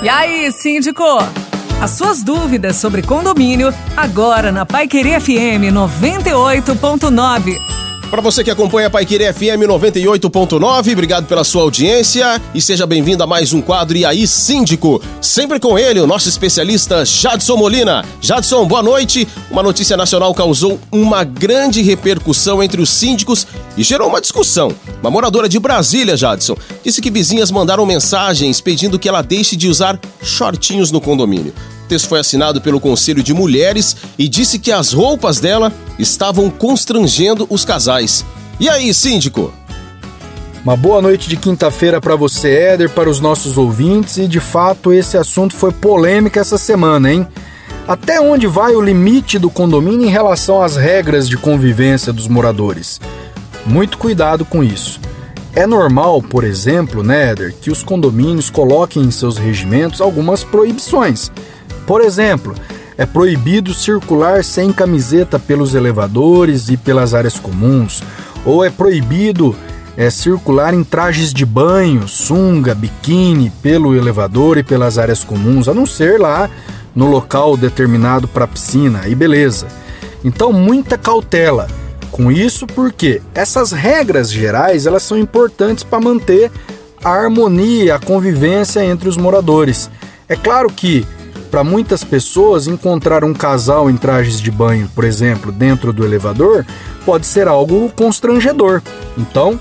E aí, síndico? As suas dúvidas sobre condomínio, agora na Pai Querer FM 98.9. Para você que acompanha a Paiquerê FM 98.9, obrigado pela sua audiência e seja bem-vindo a mais um quadro E aí Síndico. Sempre com ele, o nosso especialista Jadson Molina. Jadson, boa noite. Uma notícia nacional causou uma grande repercussão entre os síndicos e gerou uma discussão. Uma moradora de Brasília, Jadson, disse que vizinhas mandaram mensagens pedindo que ela deixe de usar shortinhos no condomínio. O texto foi assinado pelo Conselho de Mulheres e disse que as roupas dela estavam constrangendo os casais. E aí, síndico? Uma boa noite de quinta-feira para você, Éder, para os nossos ouvintes, e de fato esse assunto foi polêmica essa semana, hein? Até onde vai o limite do condomínio em relação às regras de convivência dos moradores? Muito cuidado com isso. É normal, por exemplo, né, Éder, que os condomínios coloquem em seus regimentos algumas proibições. Por exemplo, é proibido circular sem camiseta pelos elevadores e pelas áreas comuns, ou é proibido é, circular em trajes de banho, sunga, biquíni pelo elevador e pelas áreas comuns, a não ser lá no local determinado para piscina, aí beleza. Então, muita cautela com isso, porque essas regras gerais elas são importantes para manter a harmonia, a convivência entre os moradores. É claro que para muitas pessoas, encontrar um casal em trajes de banho, por exemplo, dentro do elevador, pode ser algo constrangedor. Então,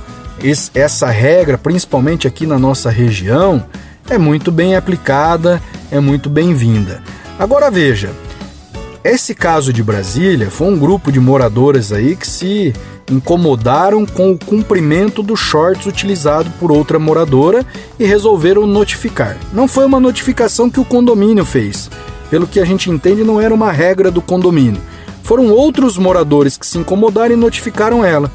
essa regra, principalmente aqui na nossa região, é muito bem aplicada, é muito bem-vinda. Agora veja, esse caso de Brasília foi um grupo de moradores aí que se incomodaram com o cumprimento dos shorts utilizado por outra moradora e resolveram notificar. Não foi uma notificação que o condomínio fez. Pelo que a gente entende, não era uma regra do condomínio. Foram outros moradores que se incomodaram e notificaram ela.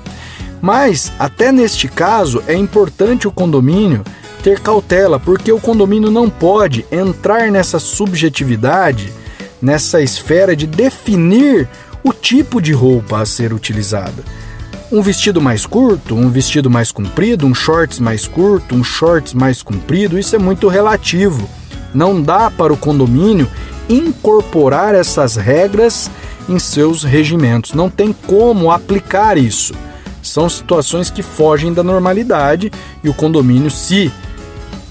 Mas, até neste caso, é importante o condomínio ter cautela, porque o condomínio não pode entrar nessa subjetividade, nessa esfera de definir o tipo de roupa a ser utilizada um vestido mais curto, um vestido mais comprido, um shorts mais curto, um shorts mais comprido, isso é muito relativo. Não dá para o condomínio incorporar essas regras em seus regimentos. Não tem como aplicar isso. São situações que fogem da normalidade e o condomínio, se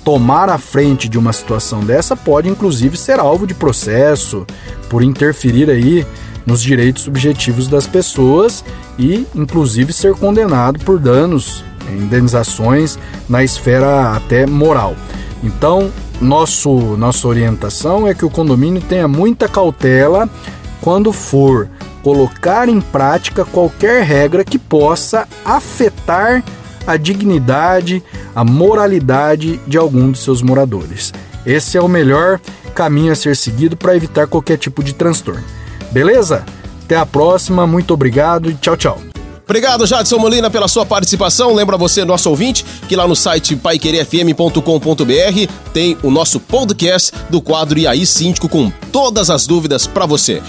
tomar a frente de uma situação dessa, pode inclusive ser alvo de processo por interferir aí nos direitos subjetivos das pessoas e, inclusive, ser condenado por danos, indenizações na esfera até moral. Então, nosso, nossa orientação é que o condomínio tenha muita cautela quando for colocar em prática qualquer regra que possa afetar a dignidade, a moralidade de algum dos seus moradores. Esse é o melhor caminho a ser seguido para evitar qualquer tipo de transtorno. Beleza? Até a próxima, muito obrigado e tchau, tchau. Obrigado, Jadson Molina, pela sua participação. Lembra você, nosso ouvinte, que lá no site paiquerefm.com.br tem o nosso podcast do quadro E aí Síndico com todas as dúvidas para você.